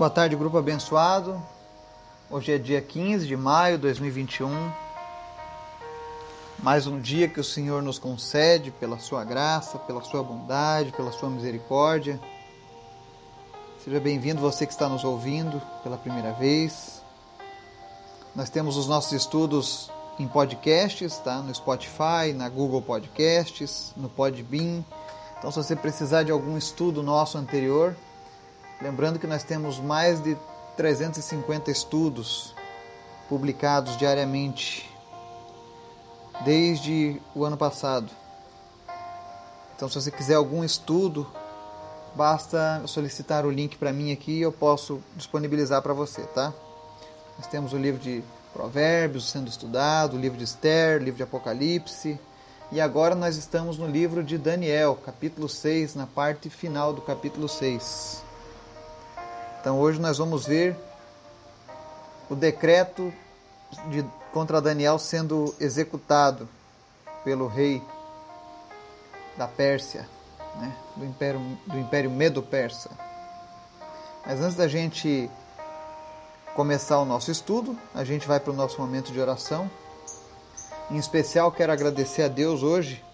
Boa tarde, grupo abençoado. Hoje é dia 15 de maio de 2021. Mais um dia que o Senhor nos concede pela sua graça, pela sua bondade, pela sua misericórdia. Seja bem-vindo você que está nos ouvindo pela primeira vez. Nós temos os nossos estudos em podcasts, tá? No Spotify, na Google Podcasts, no Podbean. Então, se você precisar de algum estudo nosso anterior, Lembrando que nós temos mais de 350 estudos publicados diariamente desde o ano passado. Então, se você quiser algum estudo, basta solicitar o link para mim aqui e eu posso disponibilizar para você, tá? Nós temos o livro de Provérbios sendo estudado, o livro de Esther, o livro de Apocalipse, e agora nós estamos no livro de Daniel, capítulo 6, na parte final do capítulo 6. Então hoje nós vamos ver o decreto de, contra Daniel sendo executado pelo rei da Pérsia, né? do, Império, do Império Medo-Persa. Mas antes da gente começar o nosso estudo, a gente vai para o nosso momento de oração. Em especial, quero agradecer a Deus hoje,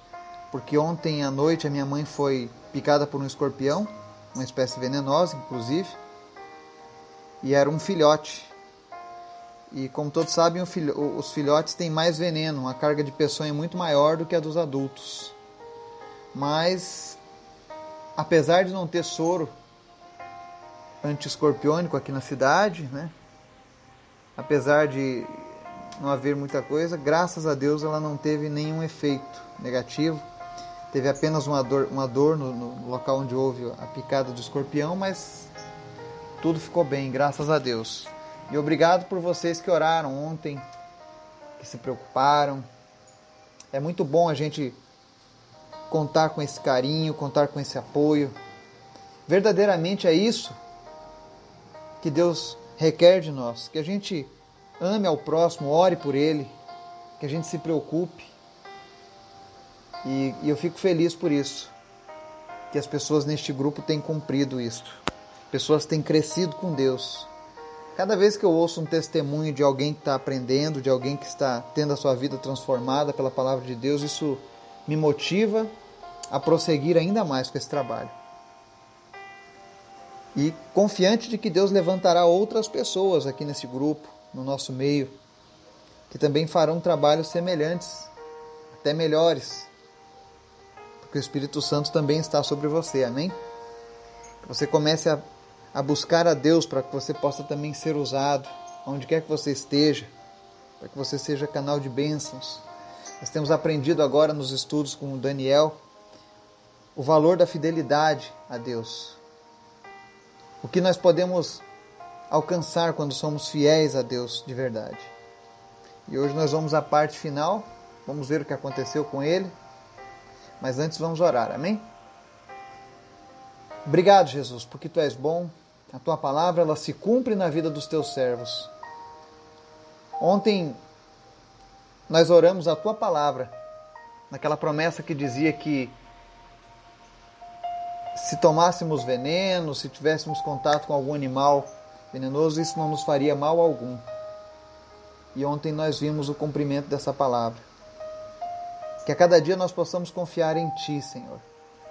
porque ontem à noite a minha mãe foi picada por um escorpião, uma espécie venenosa, inclusive e era um filhote. E como todos sabem, os filhotes têm mais veneno, a carga de peçonha é muito maior do que a dos adultos. Mas, apesar de não ter soro antiescorpiônico aqui na cidade, né? apesar de não haver muita coisa, graças a Deus ela não teve nenhum efeito negativo. Teve apenas uma dor, uma dor no, no local onde houve a picada do escorpião, mas tudo ficou bem, graças a Deus. E obrigado por vocês que oraram ontem, que se preocuparam. É muito bom a gente contar com esse carinho, contar com esse apoio. Verdadeiramente é isso que Deus requer de nós, que a gente ame ao próximo, ore por ele, que a gente se preocupe. E, e eu fico feliz por isso, que as pessoas neste grupo têm cumprido isto pessoas têm crescido com Deus. Cada vez que eu ouço um testemunho de alguém que está aprendendo, de alguém que está tendo a sua vida transformada pela palavra de Deus, isso me motiva a prosseguir ainda mais com esse trabalho. E confiante de que Deus levantará outras pessoas aqui nesse grupo, no nosso meio, que também farão trabalhos semelhantes, até melhores, porque o Espírito Santo também está sobre você, amém? Que você comece a a buscar a Deus para que você possa também ser usado, onde quer que você esteja, para que você seja canal de bênçãos. Nós temos aprendido agora nos estudos com o Daniel o valor da fidelidade a Deus. O que nós podemos alcançar quando somos fiéis a Deus de verdade. E hoje nós vamos à parte final, vamos ver o que aconteceu com ele. Mas antes vamos orar, amém? Obrigado, Jesus, porque tu és bom, a tua palavra ela se cumpre na vida dos teus servos. Ontem nós oramos a tua palavra, naquela promessa que dizia que se tomássemos veneno, se tivéssemos contato com algum animal venenoso, isso não nos faria mal algum. E ontem nós vimos o cumprimento dessa palavra. Que a cada dia nós possamos confiar em Ti, Senhor.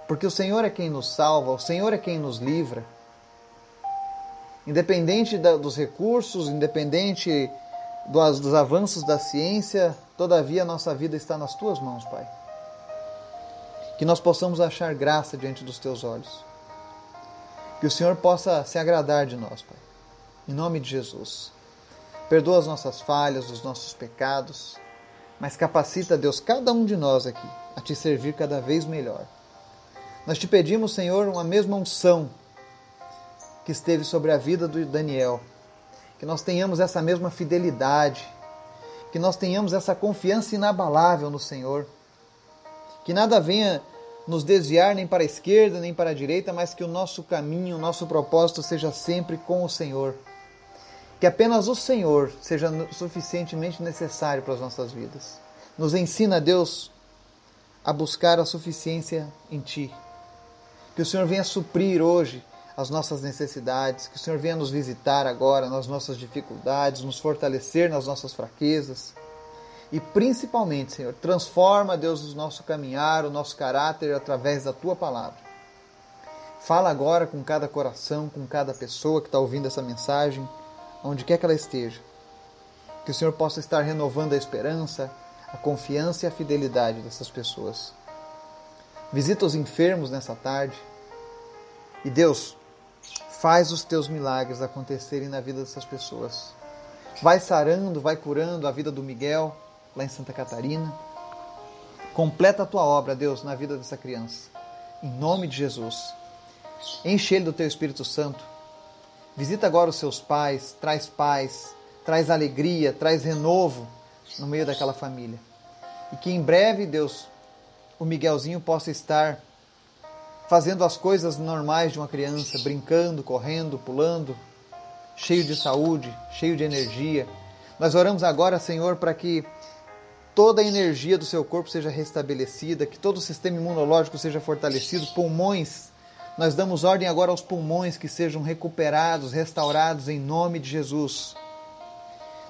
Porque o Senhor é quem nos salva, o Senhor é quem nos livra. Independente da, dos recursos, independente dos, dos avanços da ciência, todavia a nossa vida está nas tuas mãos, Pai. Que nós possamos achar graça diante dos teus olhos. Que o Senhor possa se agradar de nós, Pai. Em nome de Jesus. Perdoa as nossas falhas, os nossos pecados, mas capacita, Deus, cada um de nós aqui a te servir cada vez melhor. Nós te pedimos, Senhor, uma mesma unção que esteve sobre a vida do Daniel. Que nós tenhamos essa mesma fidelidade, que nós tenhamos essa confiança inabalável no Senhor. Que nada venha nos desviar nem para a esquerda nem para a direita, mas que o nosso caminho, o nosso propósito seja sempre com o Senhor. Que apenas o Senhor seja suficientemente necessário para as nossas vidas. Nos ensina, Deus, a buscar a suficiência em Ti. Que o Senhor venha suprir hoje as nossas necessidades, que o Senhor venha nos visitar agora nas nossas dificuldades, nos fortalecer nas nossas fraquezas. E principalmente, Senhor, transforma, Deus, o nosso caminhar, o nosso caráter através da tua palavra. Fala agora com cada coração, com cada pessoa que está ouvindo essa mensagem, onde quer que ela esteja. Que o Senhor possa estar renovando a esperança, a confiança e a fidelidade dessas pessoas. Visita os enfermos nessa tarde. E Deus, faz os teus milagres acontecerem na vida dessas pessoas. Vai sarando, vai curando a vida do Miguel, lá em Santa Catarina. Completa a tua obra, Deus, na vida dessa criança. Em nome de Jesus. Enche ele do teu Espírito Santo. Visita agora os seus pais, traz paz, traz alegria, traz renovo no meio daquela família. E que em breve, Deus, o Miguelzinho possa estar fazendo as coisas normais de uma criança, brincando, correndo, pulando, cheio de saúde, cheio de energia. Nós oramos agora, Senhor, para que toda a energia do seu corpo seja restabelecida, que todo o sistema imunológico seja fortalecido, pulmões. Nós damos ordem agora aos pulmões que sejam recuperados, restaurados em nome de Jesus.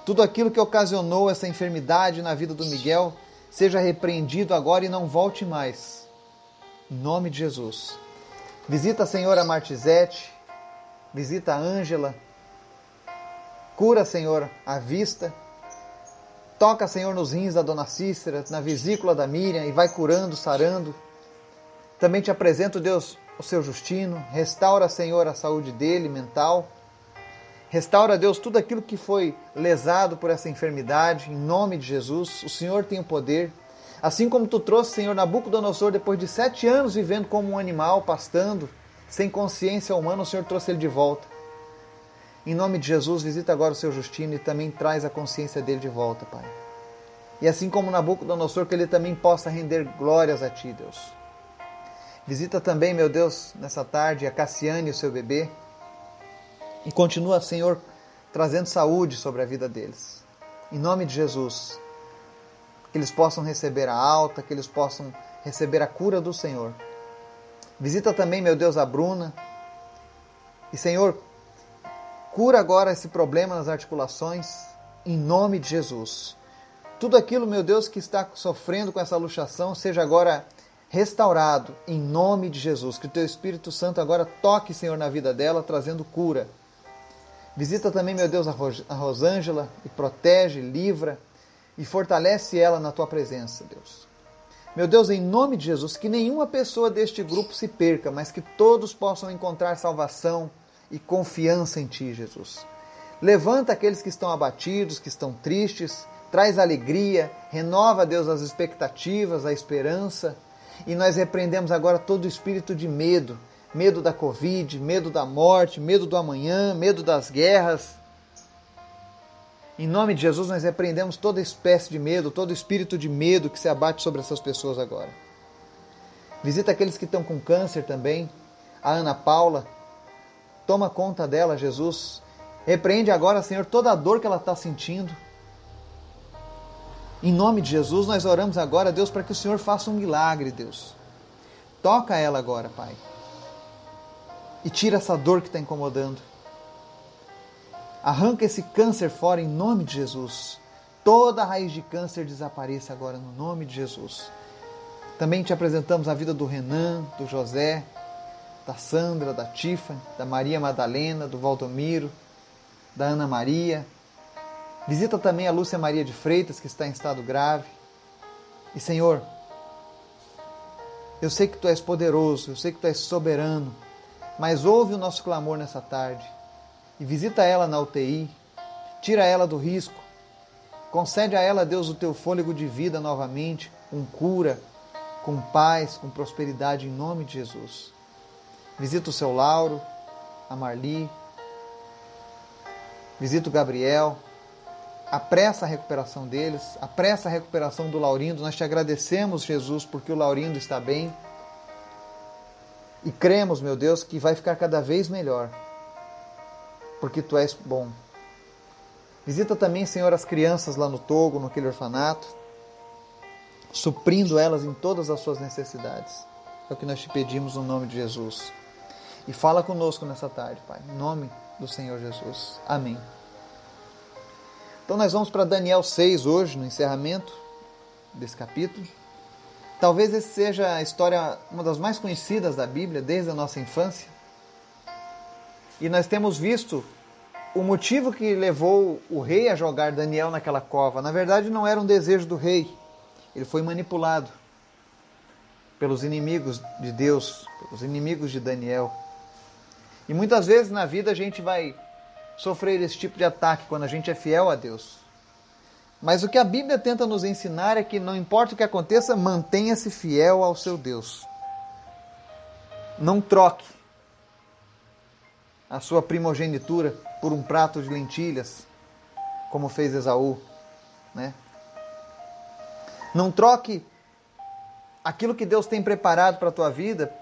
Tudo aquilo que ocasionou essa enfermidade na vida do Miguel seja repreendido agora e não volte mais. Em nome de Jesus. Visita a senhora Martizete, visita a Ângela, cura, Senhor, a vista. Toca, Senhor, nos rins da dona Cícera, na vesícula da Miriam e vai curando, sarando. Também te apresento, Deus, o seu Justino. Restaura, Senhor, a saúde dele, mental. Restaura, Deus, tudo aquilo que foi lesado por essa enfermidade, em nome de Jesus. O Senhor tem o poder. Assim como tu trouxe, Senhor, Nabucodonosor, depois de sete anos vivendo como um animal, pastando, sem consciência humana, o Senhor trouxe ele de volta. Em nome de Jesus, visita agora o seu Justino e também traz a consciência dele de volta, Pai. E assim como Nabucodonosor, que ele também possa render glórias a Ti, Deus. Visita também, meu Deus, nessa tarde, a Cassiane e o seu bebê. E continua, Senhor, trazendo saúde sobre a vida deles. Em nome de Jesus. Que eles possam receber a alta, que eles possam receber a cura do Senhor. Visita também, meu Deus, a Bruna. E, Senhor, cura agora esse problema nas articulações, em nome de Jesus. Tudo aquilo, meu Deus, que está sofrendo com essa luxação, seja agora restaurado, em nome de Jesus. Que o Teu Espírito Santo agora toque, Senhor, na vida dela, trazendo cura Visita também, meu Deus, a Rosângela e protege, livra e fortalece ela na tua presença, Deus. Meu Deus, em nome de Jesus, que nenhuma pessoa deste grupo se perca, mas que todos possam encontrar salvação e confiança em ti, Jesus. Levanta aqueles que estão abatidos, que estão tristes, traz alegria, renova, Deus, as expectativas, a esperança. E nós repreendemos agora todo o espírito de medo, medo da Covid, medo da morte, medo do amanhã, medo das guerras. Em nome de Jesus, nós repreendemos toda espécie de medo, todo espírito de medo que se abate sobre essas pessoas agora. Visita aqueles que estão com câncer também. A Ana Paula, toma conta dela, Jesus. Repreende agora, Senhor, toda a dor que ela está sentindo. Em nome de Jesus, nós oramos agora, Deus, para que o Senhor faça um milagre, Deus. Toca ela agora, Pai e tira essa dor que está incomodando. Arranca esse câncer fora em nome de Jesus. Toda raiz de câncer desapareça agora no nome de Jesus. Também te apresentamos a vida do Renan, do José, da Sandra, da Tiffany, da Maria Madalena, do Valdomiro, da Ana Maria. Visita também a Lúcia Maria de Freitas, que está em estado grave. E Senhor, eu sei que tu és poderoso, eu sei que tu és soberano mas ouve o nosso clamor nessa tarde e visita ela na UTI, tira ela do risco, concede a ela, Deus, o teu fôlego de vida novamente, com cura, com paz, com prosperidade em nome de Jesus. Visita o seu Lauro, a Marli, visita o Gabriel, apressa a recuperação deles, apressa a recuperação do Laurindo. Nós te agradecemos, Jesus, porque o Laurindo está bem e cremos, meu Deus, que vai ficar cada vez melhor, porque tu és bom. Visita também, Senhor, as crianças lá no Togo, naquele orfanato, suprindo elas em todas as suas necessidades. É o que nós te pedimos no nome de Jesus. e fala conosco nessa tarde, Pai, em nome do Senhor Jesus. Amém. Então nós vamos para Daniel 6 hoje, no encerramento desse capítulo. Talvez essa seja a história, uma das mais conhecidas da Bíblia desde a nossa infância. E nós temos visto o motivo que levou o rei a jogar Daniel naquela cova. Na verdade, não era um desejo do rei. Ele foi manipulado pelos inimigos de Deus, pelos inimigos de Daniel. E muitas vezes na vida a gente vai sofrer esse tipo de ataque quando a gente é fiel a Deus. Mas o que a Bíblia tenta nos ensinar é que não importa o que aconteça, mantenha-se fiel ao seu Deus. Não troque a sua primogenitura por um prato de lentilhas, como fez Esaú, né? Não troque aquilo que Deus tem preparado para a tua vida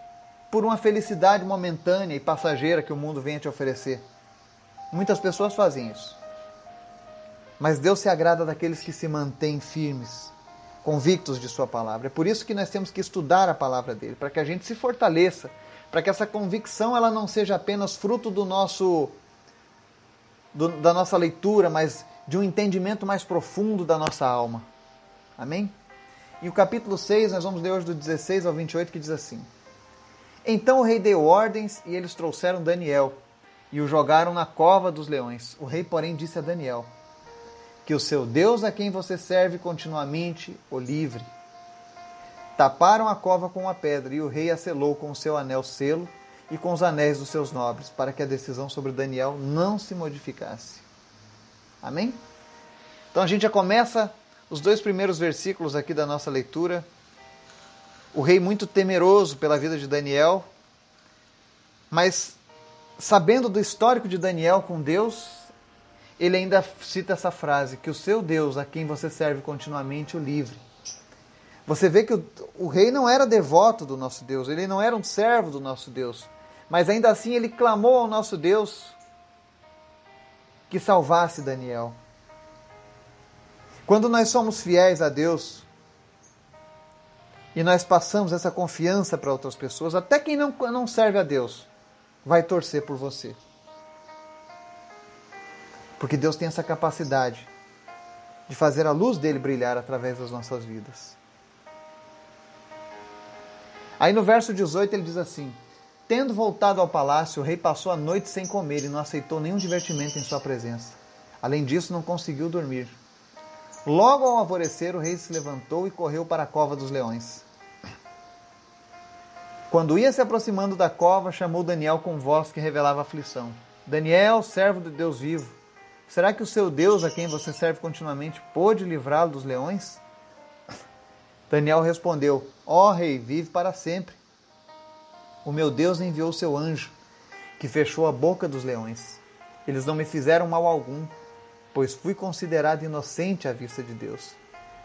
por uma felicidade momentânea e passageira que o mundo vem te oferecer. Muitas pessoas fazem isso. Mas Deus se agrada daqueles que se mantêm firmes, convictos de Sua palavra. É por isso que nós temos que estudar a palavra dele, para que a gente se fortaleça, para que essa convicção ela não seja apenas fruto do nosso do, da nossa leitura, mas de um entendimento mais profundo da nossa alma. Amém? E o capítulo 6, nós vamos ler hoje do 16 ao 28, que diz assim: Então o rei deu ordens e eles trouxeram Daniel e o jogaram na cova dos leões. O rei, porém, disse a Daniel: Que o seu Deus a quem você serve continuamente o livre. Taparam a cova com uma pedra e o rei a selou com o seu anel selo e com os anéis dos seus nobres, para que a decisão sobre Daniel não se modificasse. Amém? Então a gente já começa os dois primeiros versículos aqui da nossa leitura. O rei muito temeroso pela vida de Daniel, mas sabendo do histórico de Daniel com Deus, ele ainda cita essa frase: que o seu Deus, a quem você serve continuamente, o livre. Você vê que o, o, rei não era devoto do nosso Deus, ele não era um servo do nosso Deus, mas ainda assim ele clamou ao nosso Deus que salvasse Daniel. Quando nós somos fiéis a Deus e nós passamos essa confiança para outras pessoas, até quem não, não serve a Deus, vai torcer por você. Porque Deus tem essa capacidade de fazer a luz dele brilhar através das nossas vidas. Aí no verso 18 ele diz assim: Tendo voltado ao palácio, o rei passou a noite sem comer e não aceitou nenhum divertimento em sua presença. Além disso, não conseguiu dormir. Logo ao alvorecer, o rei se levantou e correu para a cova dos leões. Quando ia se aproximando da cova, chamou Daniel com voz que revelava aflição. Daniel, servo de Deus vivo, será que o seu Deus, a quem você serve continuamente, pôde livrá-lo dos leões? Daniel respondeu: Ó oh, rei, vive para sempre. O meu Deus enviou seu anjo, que fechou a boca dos leões. Eles não me fizeram mal algum, pois fui considerado inocente à vista de Deus.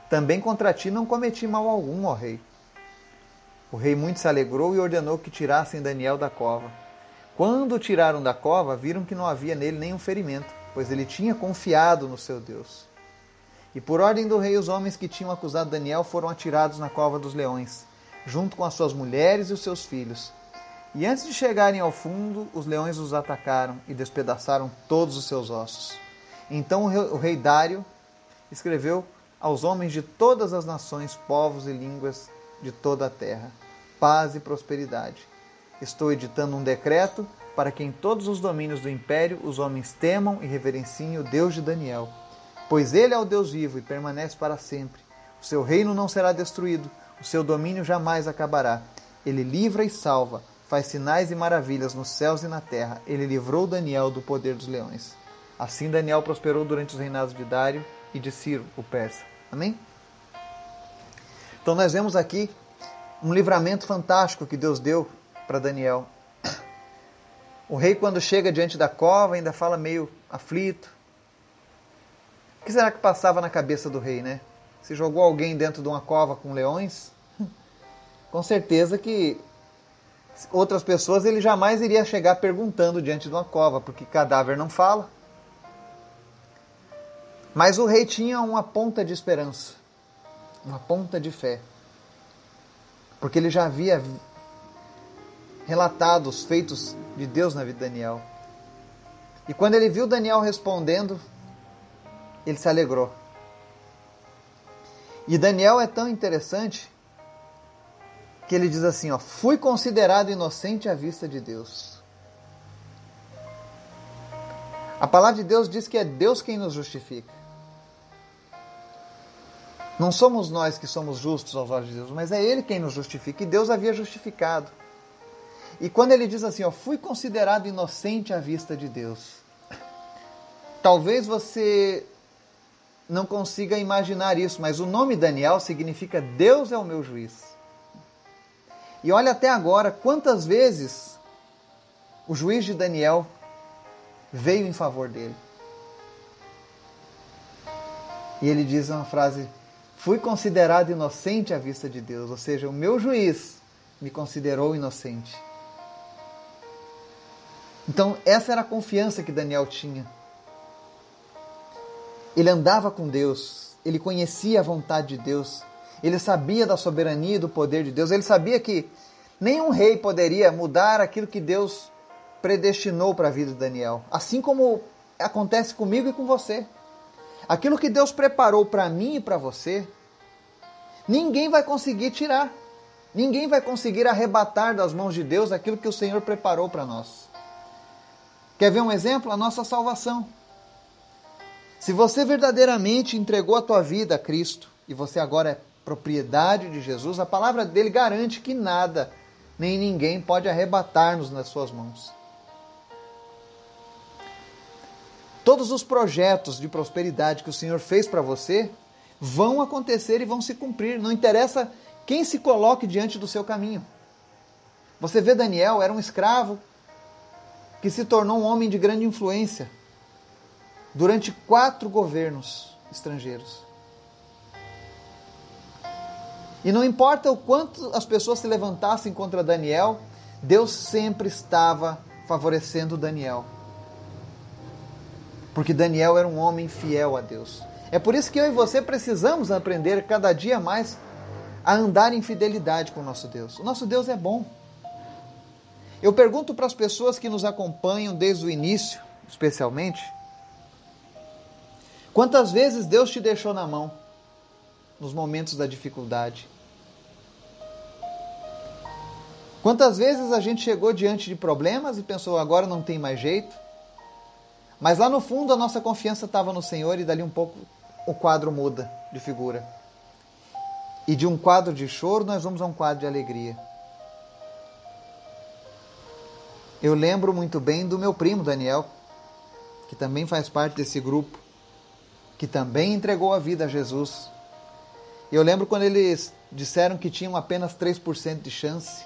Também contra ti não cometi mal algum, ó rei. O rei muito se alegrou e ordenou que tirassem Daniel da cova. Quando o tiraram da cova, viram que não havia nele nenhum ferimento, pois ele tinha confiado no seu Deus. E por ordem do rei, os homens que tinham acusado Daniel foram atirados na cova dos leões, junto com as suas mulheres e os seus filhos. E antes de chegarem ao fundo, os leões os atacaram e despedaçaram todos os seus ossos. Então o rei Dário escreveu aos homens de todas as nações, povos e línguas de toda a terra. Paz e prosperidade. Estou editando um decreto para que em todos os domínios do império os homens temam e reverenciem o Deus de Daniel, pois ele é o Deus vivo e permanece para sempre. O seu reino não será destruído, o seu domínio jamais acabará. Ele livra e salva, faz sinais e maravilhas nos céus e na terra. Ele livrou Daniel do poder dos leões. Assim Daniel prosperou durante os reinados de Dário e de Ciro, o persa. Amém? Então nós vemos aqui um livramento fantástico que Deus deu para Daniel. O rei, quando chega diante da cova, ainda fala meio aflito. Que será que passava na cabeça do rei, né? Se jogou alguém dentro de uma cova com leões? Com certeza que outras pessoas ele jamais iria chegar perguntando diante de uma cova, porque cadáver não fala. Mas o rei tinha uma ponta de esperança uma ponta de fé. Porque ele já havia relatados, feitos de Deus na vida de Daniel. E quando ele viu Daniel respondendo, ele se alegrou. E Daniel é tão interessante que ele diz assim, ó, fui considerado inocente à vista de Deus. A palavra de Deus diz que é Deus quem nos justifica. Não somos nós que somos justos aos olhos de Deus, mas é Ele quem nos justifica. E Deus havia justificado. E quando ele diz assim, ó, fui considerado inocente à vista de Deus. Talvez você não consiga imaginar isso, mas o nome Daniel significa Deus é o meu juiz. E olha até agora quantas vezes o juiz de Daniel veio em favor dele. E ele diz uma frase: Fui considerado inocente à vista de Deus, ou seja, o meu juiz me considerou inocente. Então, essa era a confiança que Daniel tinha. Ele andava com Deus, ele conhecia a vontade de Deus, ele sabia da soberania e do poder de Deus, ele sabia que nenhum rei poderia mudar aquilo que Deus predestinou para a vida de Daniel, assim como acontece comigo e com você. Aquilo que Deus preparou para mim e para você, ninguém vai conseguir tirar. Ninguém vai conseguir arrebatar das mãos de Deus aquilo que o Senhor preparou para nós. Quer ver um exemplo? A nossa salvação. Se você verdadeiramente entregou a tua vida a Cristo e você agora é propriedade de Jesus, a palavra dele garante que nada nem ninguém pode arrebatar-nos nas suas mãos. Todos os projetos de prosperidade que o Senhor fez para você vão acontecer e vão se cumprir. Não interessa quem se coloque diante do seu caminho. Você vê Daniel, era um escravo que se tornou um homem de grande influência durante quatro governos estrangeiros. E não importa o quanto as pessoas se levantassem contra Daniel, Deus sempre estava favorecendo Daniel. Porque Daniel era um homem fiel a Deus. É por isso que eu e você precisamos aprender cada dia mais a andar em fidelidade com o nosso Deus. O nosso Deus é bom. Eu pergunto para as pessoas que nos acompanham desde o início, especialmente, quantas vezes Deus te deixou na mão nos momentos da dificuldade? Quantas vezes a gente chegou diante de problemas e pensou agora não tem mais jeito? Mas lá no fundo a nossa confiança estava no Senhor e dali um pouco o quadro muda de figura. E de um quadro de choro nós vamos a um quadro de alegria. Eu lembro muito bem do meu primo Daniel, que também faz parte desse grupo, que também entregou a vida a Jesus. Eu lembro quando eles disseram que tinham apenas 3% de chance.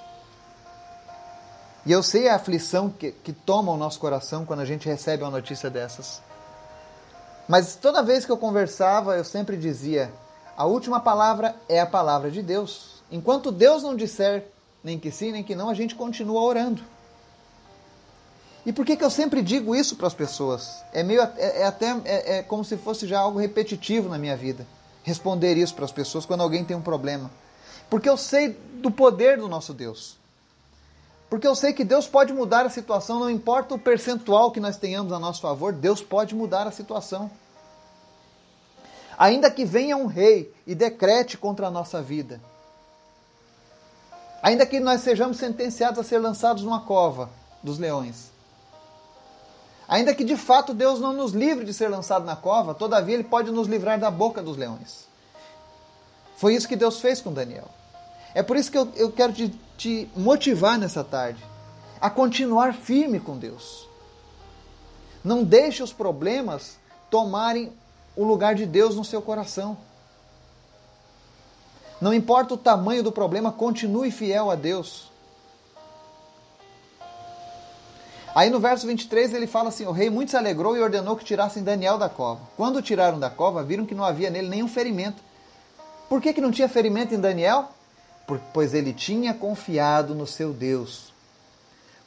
E eu sei a aflição que, que toma o nosso coração quando a gente recebe uma notícia dessas. Mas toda vez que eu conversava, eu sempre dizia: a última palavra é a palavra de Deus. Enquanto Deus não disser nem que sim, nem que não, a gente continua orando. E por que, que eu sempre digo isso para as pessoas? É meio é, é até é, é, como se fosse já algo repetitivo na minha vida. Responder isso para as pessoas quando alguém tem um problema. Porque eu sei do poder do nosso Deus. Porque eu sei que Deus pode mudar a situação, não importa o percentual que nós tenhamos a nosso favor, Deus pode mudar a situação. Ainda que venha um rei e decrete contra a nossa vida, ainda que nós sejamos sentenciados a ser lançados numa cova dos leões, Ainda que de fato Deus não nos livre de ser lançado na cova, todavia Ele pode nos livrar da boca dos leões. Foi isso que Deus fez com Daniel. É por isso que eu, eu quero te, te motivar nessa tarde a continuar firme com Deus. Não deixe os problemas tomarem o lugar de Deus no seu coração. Não importa o tamanho do problema, continue fiel a Deus. Aí no verso 23 ele fala assim: O rei muito se alegrou e ordenou que tirassem Daniel da cova. Quando tiraram da cova, viram que não havia nele nenhum ferimento. Por que, que não tinha ferimento em Daniel? pois ele tinha confiado no seu Deus.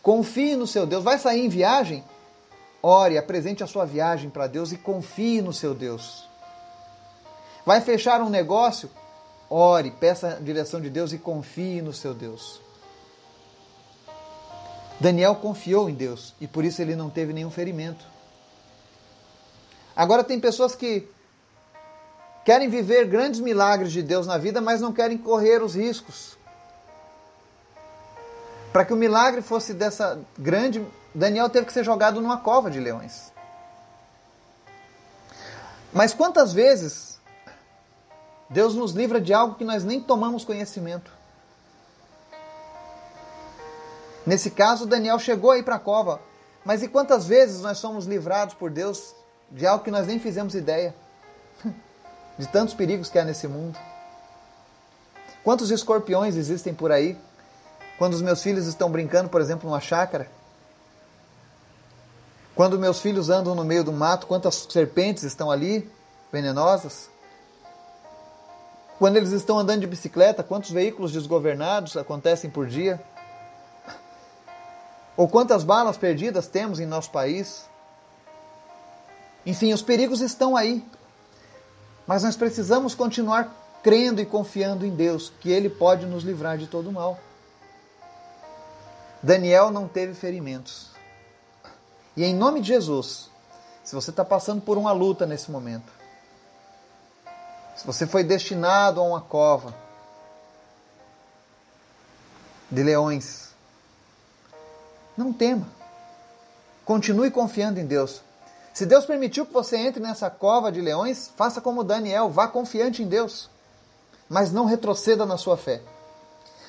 Confie no seu Deus. Vai sair em viagem? Ore, apresente a sua viagem para Deus e confie no seu Deus. Vai fechar um negócio? Ore, peça a direção de Deus e confie no seu Deus. Daniel confiou em Deus e por isso ele não teve nenhum ferimento. Agora tem pessoas que querem viver grandes milagres de Deus na vida, mas não querem correr os riscos. Para que o milagre fosse dessa grande, Daniel teve que ser jogado numa cova de leões. Mas quantas vezes Deus nos livra de algo que nós nem tomamos conhecimento? Nesse caso, Daniel chegou aí para a cova. Mas e quantas vezes nós somos livrados por Deus de algo que nós nem fizemos ideia? De tantos perigos que há nesse mundo. Quantos escorpiões existem por aí? Quando os meus filhos estão brincando, por exemplo, numa chácara. Quando meus filhos andam no meio do mato, quantas serpentes estão ali, venenosas? Quando eles estão andando de bicicleta, quantos veículos desgovernados acontecem por dia? Ou quantas balas perdidas temos em nosso país? Enfim, os perigos estão aí. Mas nós precisamos continuar crendo e confiando em Deus, que Ele pode nos livrar de todo mal. Daniel não teve ferimentos. E em nome de Jesus, se você está passando por uma luta nesse momento, se você foi destinado a uma cova de leões, não tema. Continue confiando em Deus. Se Deus permitiu que você entre nessa cova de leões, faça como Daniel, vá confiante em Deus. Mas não retroceda na sua fé.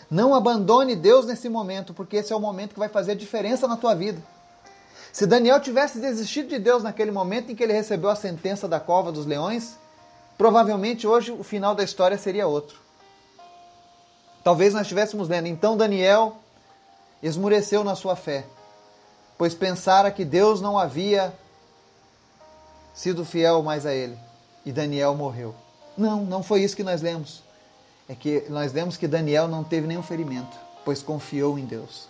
Não abandone Deus nesse momento, porque esse é o momento que vai fazer diferença na tua vida. Se Daniel tivesse desistido de Deus naquele momento em que ele recebeu a sentença da cova dos leões, provavelmente hoje o final da história seria outro. Talvez nós estivéssemos lendo, então Daniel esmureceu na sua fé, pois pensara que Deus não havia sido fiel mais a ele, e Daniel morreu. Não, não foi isso que nós lemos. É que nós lemos que Daniel não teve nenhum ferimento, pois confiou em Deus.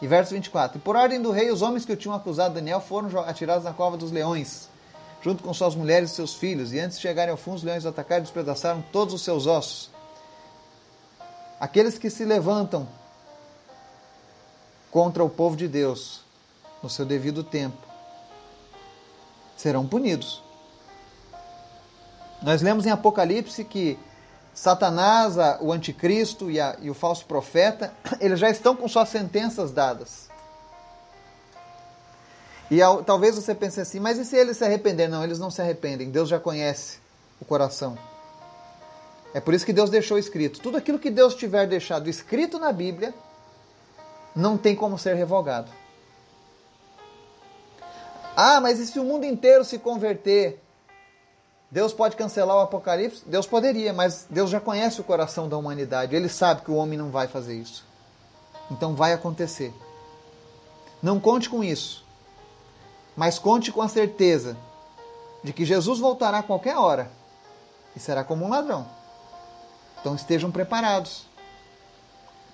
E verso 24: E por ordem do rei, os homens que o tinham acusado Daniel foram atirados na cova dos leões, junto com suas mulheres e seus filhos. E antes de chegarem ao fundo, os leões atacaram e despedaçaram todos os seus ossos. Aqueles que se levantam contra o povo de Deus no seu devido tempo serão punidos. Nós lemos em Apocalipse que Satanás, o anticristo e, a, e o falso profeta, eles já estão com suas sentenças dadas. E ao, talvez você pense assim, mas e se eles se arrependerem? Não, eles não se arrependem. Deus já conhece o coração. É por isso que Deus deixou escrito. Tudo aquilo que Deus tiver deixado escrito na Bíblia, não tem como ser revogado. Ah, mas e se o mundo inteiro se converter? Deus pode cancelar o Apocalipse? Deus poderia, mas Deus já conhece o coração da humanidade. Ele sabe que o homem não vai fazer isso. Então vai acontecer. Não conte com isso, mas conte com a certeza de que Jesus voltará a qualquer hora e será como um ladrão. Então estejam preparados.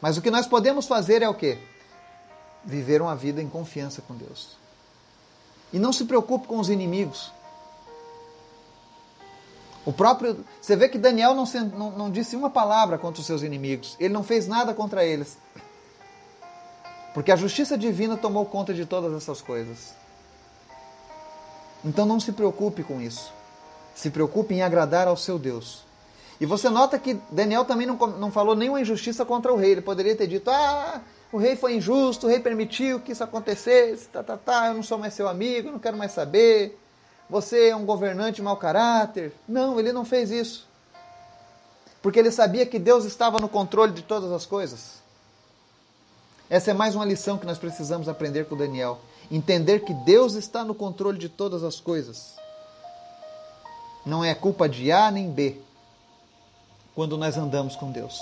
Mas o que nós podemos fazer é o quê? Viver uma vida em confiança com Deus. E não se preocupe com os inimigos. O próprio, você vê que Daniel não, não, não disse uma palavra contra os seus inimigos. Ele não fez nada contra eles. Porque a justiça divina tomou conta de todas essas coisas. Então não se preocupe com isso. Se preocupe em agradar ao seu Deus. E você nota que Daniel também não, não falou nenhuma injustiça contra o rei. Ele poderia ter dito: ah, o rei foi injusto, o rei permitiu que isso acontecesse, tá, tá, tá, eu não sou mais seu amigo, não quero mais saber. Você é um governante mau caráter. Não, ele não fez isso. Porque ele sabia que Deus estava no controle de todas as coisas. Essa é mais uma lição que nós precisamos aprender com Daniel. Entender que Deus está no controle de todas as coisas. Não é culpa de A nem B quando nós andamos com Deus.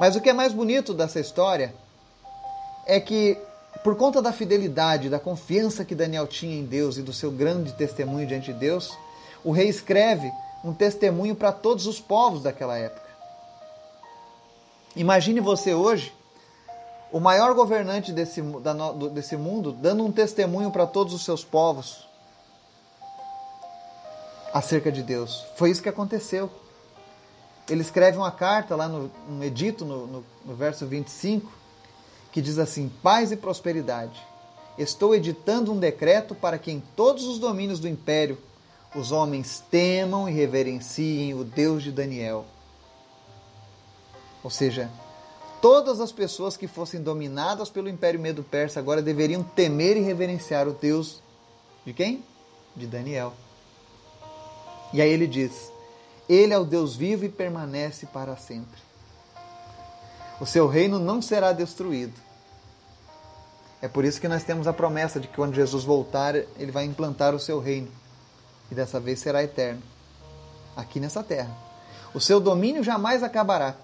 Mas o que é mais bonito dessa história é que, por conta da fidelidade, da confiança que Daniel tinha em Deus e do seu grande testemunho diante de Deus, o rei escreve um testemunho para todos os povos daquela época. Imagine você hoje, o maior governante desse, da, desse mundo, dando um testemunho para todos os seus povos acerca de Deus. Foi isso que aconteceu ele escreve uma carta lá no, no edito, no, no, no verso 25, que diz assim: paz e prosperidade. Estou editando um decreto para que em todos os domínios do império os homens temam e reverenciem o Deus de Daniel. Ou seja, todas as pessoas que fossem dominadas pelo Império Medo-Persa agora deveriam temer e reverenciar o Deus de quem? De Daniel. E aí ele diz: Ele é o Deus vivo e permanece para sempre. O seu reino não será destruído. É por isso que nós temos a promessa de que quando Jesus voltar, ele vai implantar o seu reino. E dessa vez será eterno. Aqui nessa terra. O seu domínio jamais acabará.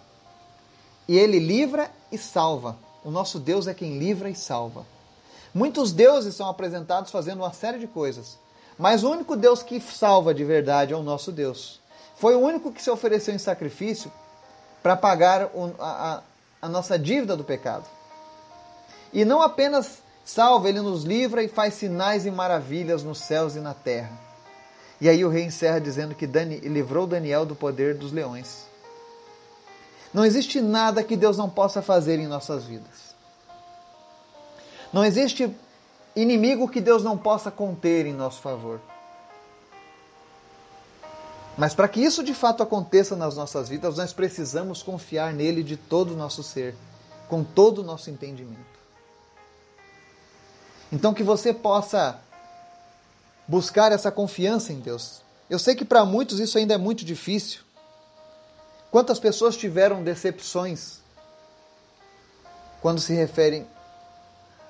E ele livra e salva. O nosso Deus é quem livra e salva. Muitos deuses são apresentados fazendo uma série de coisas. Mas o único Deus que salva de verdade é o nosso Deus. Foi o único que se ofereceu em sacrifício para pagar a, a nossa dívida do pecado. E não apenas salva, ele nos livra e faz sinais e maravilhas nos céus e na terra. E aí o rei encerra dizendo que Dani, livrou Daniel do poder dos leões. Não existe nada que Deus não possa fazer em nossas vidas. Não existe inimigo que Deus não possa conter em nosso favor. Mas para que isso de fato aconteça nas nossas vidas, nós precisamos confiar nele de todo o nosso ser, com todo o nosso entendimento. Então que você possa buscar essa confiança em Deus. Eu sei que para muitos isso ainda é muito difícil. Quantas pessoas tiveram decepções quando se referem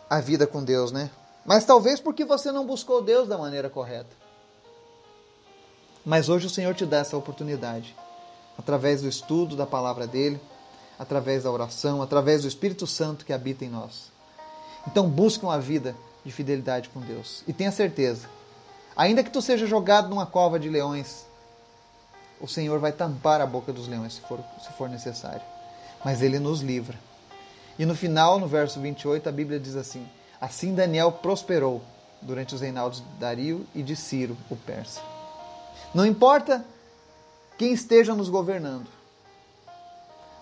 à vida com Deus, né? Mas talvez porque você não buscou Deus da maneira correta. Mas hoje o Senhor te dá essa oportunidade, através do estudo da palavra dele, através da oração, através do Espírito Santo que habita em nós. Então busque uma vida de fidelidade com Deus e tenha certeza, ainda que tu seja jogado numa cova de leões, o Senhor vai tampar a boca dos leões se for, se for necessário. Mas ele nos livra. E no final, no verso 28, a Bíblia diz assim: Assim Daniel prosperou durante os reinados de Dario e de Ciro, o persa. Não importa quem esteja nos governando.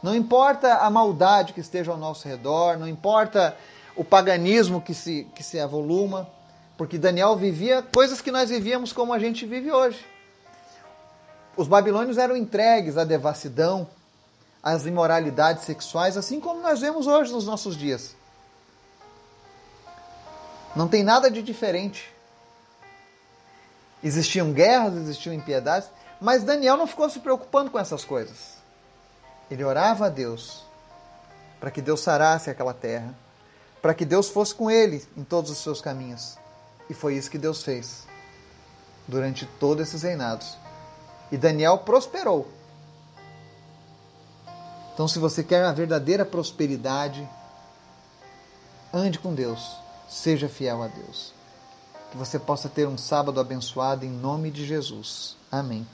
Não importa a maldade que esteja ao nosso redor, não importa o paganismo que se, que se avoluma, porque Daniel vivia coisas que nós vivíamos como a gente vive hoje. Os babilônios eram entregues à devassidão, às imoralidades sexuais, assim como nós vemos hoje nos nossos dias. Não tem nada de diferente. Existiam guerras, existiam impiedades, mas Daniel não ficou se preocupando com essas coisas. Ele orava a Deus para que Deus sarasse aquela terra, para que Deus fosse com ele em todos os seus caminhos. E foi isso que Deus fez durante todos esses reinados. E Daniel prosperou. Então, se você quer a verdadeira prosperidade, ande com Deus, seja fiel a Deus. Que você possa ter um sábado abençoado em nome de Jesus. Amém.